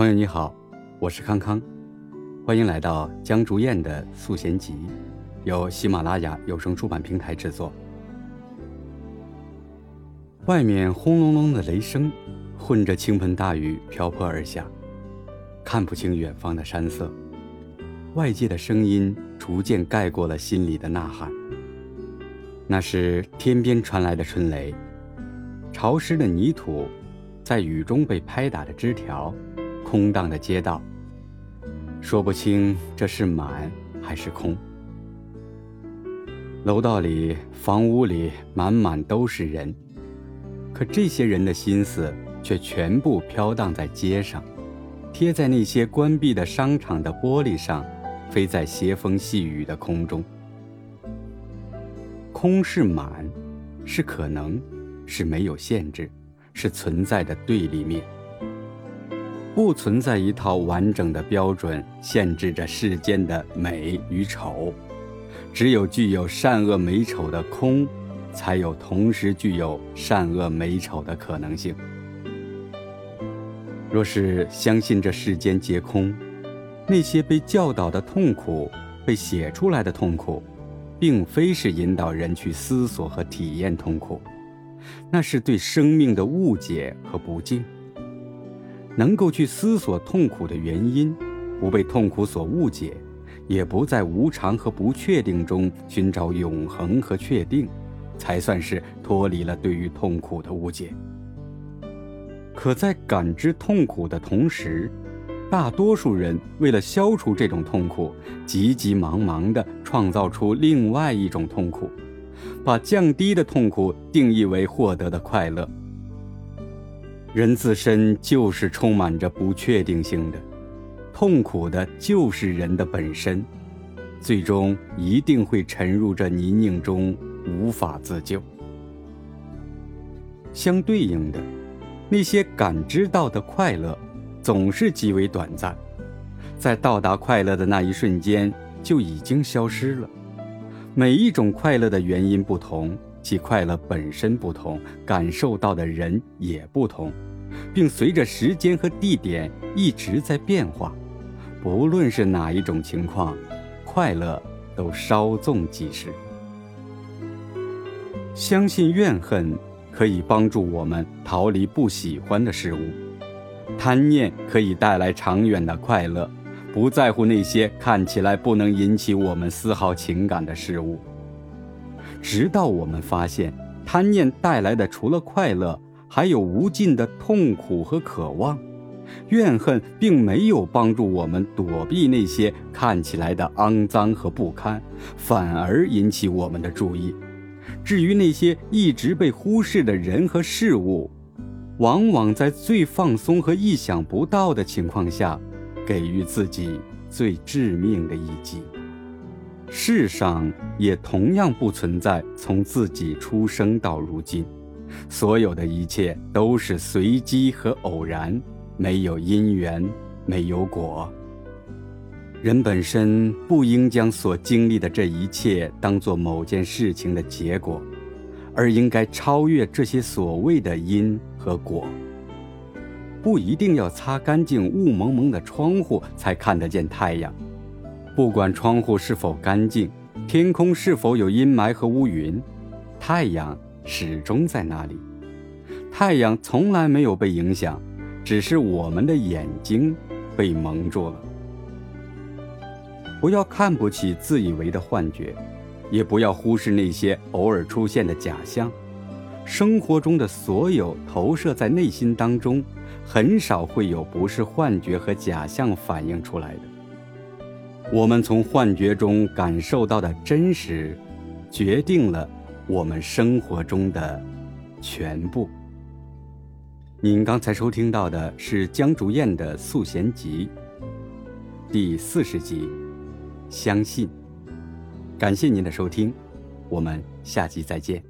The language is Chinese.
朋友你好，我是康康，欢迎来到江竹燕的素贤集，由喜马拉雅有声出版平台制作。外面轰隆隆的雷声，混着倾盆大雨瓢泼而下，看不清远方的山色。外界的声音逐渐盖过了心里的呐喊。那是天边传来的春雷，潮湿的泥土，在雨中被拍打的枝条。空荡的街道，说不清这是满还是空。楼道里、房屋里满满都是人，可这些人的心思却全部飘荡在街上，贴在那些关闭的商场的玻璃上，飞在斜风细雨的空中。空是满，是可能，是没有限制，是存在的对立面。不存在一套完整的标准限制着世间的美与丑，只有具有善恶美丑的空，才有同时具有善恶美丑的可能性。若是相信这世间皆空，那些被教导的痛苦，被写出来的痛苦，并非是引导人去思索和体验痛苦，那是对生命的误解和不敬。能够去思索痛苦的原因，不被痛苦所误解，也不在无常和不确定中寻找永恒和确定，才算是脱离了对于痛苦的误解。可在感知痛苦的同时，大多数人为了消除这种痛苦，急急忙忙地创造出另外一种痛苦，把降低的痛苦定义为获得的快乐。人自身就是充满着不确定性的，痛苦的就是人的本身，最终一定会沉入这泥泞中，无法自救。相对应的，那些感知到的快乐，总是极为短暂，在到达快乐的那一瞬间就已经消失了。每一种快乐的原因不同。其快乐本身不同，感受到的人也不同，并随着时间和地点一直在变化。不论是哪一种情况，快乐都稍纵即逝。相信怨恨可以帮助我们逃离不喜欢的事物，贪念可以带来长远的快乐，不在乎那些看起来不能引起我们丝毫情感的事物。直到我们发现，贪念带来的除了快乐，还有无尽的痛苦和渴望；怨恨并没有帮助我们躲避那些看起来的肮脏和不堪，反而引起我们的注意。至于那些一直被忽视的人和事物，往往在最放松和意想不到的情况下，给予自己最致命的一击。世上也同样不存在从自己出生到如今，所有的一切都是随机和偶然，没有因缘，没有果。人本身不应将所经历的这一切当做某件事情的结果，而应该超越这些所谓的因和果。不一定要擦干净雾蒙蒙的窗户才看得见太阳。不管窗户是否干净，天空是否有阴霾和乌云，太阳始终在那里。太阳从来没有被影响，只是我们的眼睛被蒙住了。不要看不起自以为的幻觉，也不要忽视那些偶尔出现的假象。生活中的所有投射在内心当中，很少会有不是幻觉和假象反映出来的。我们从幻觉中感受到的真实，决定了我们生活中的全部。您刚才收听到的是江竹燕的《素贤集》第四十集，相信。感谢您的收听，我们下集再见。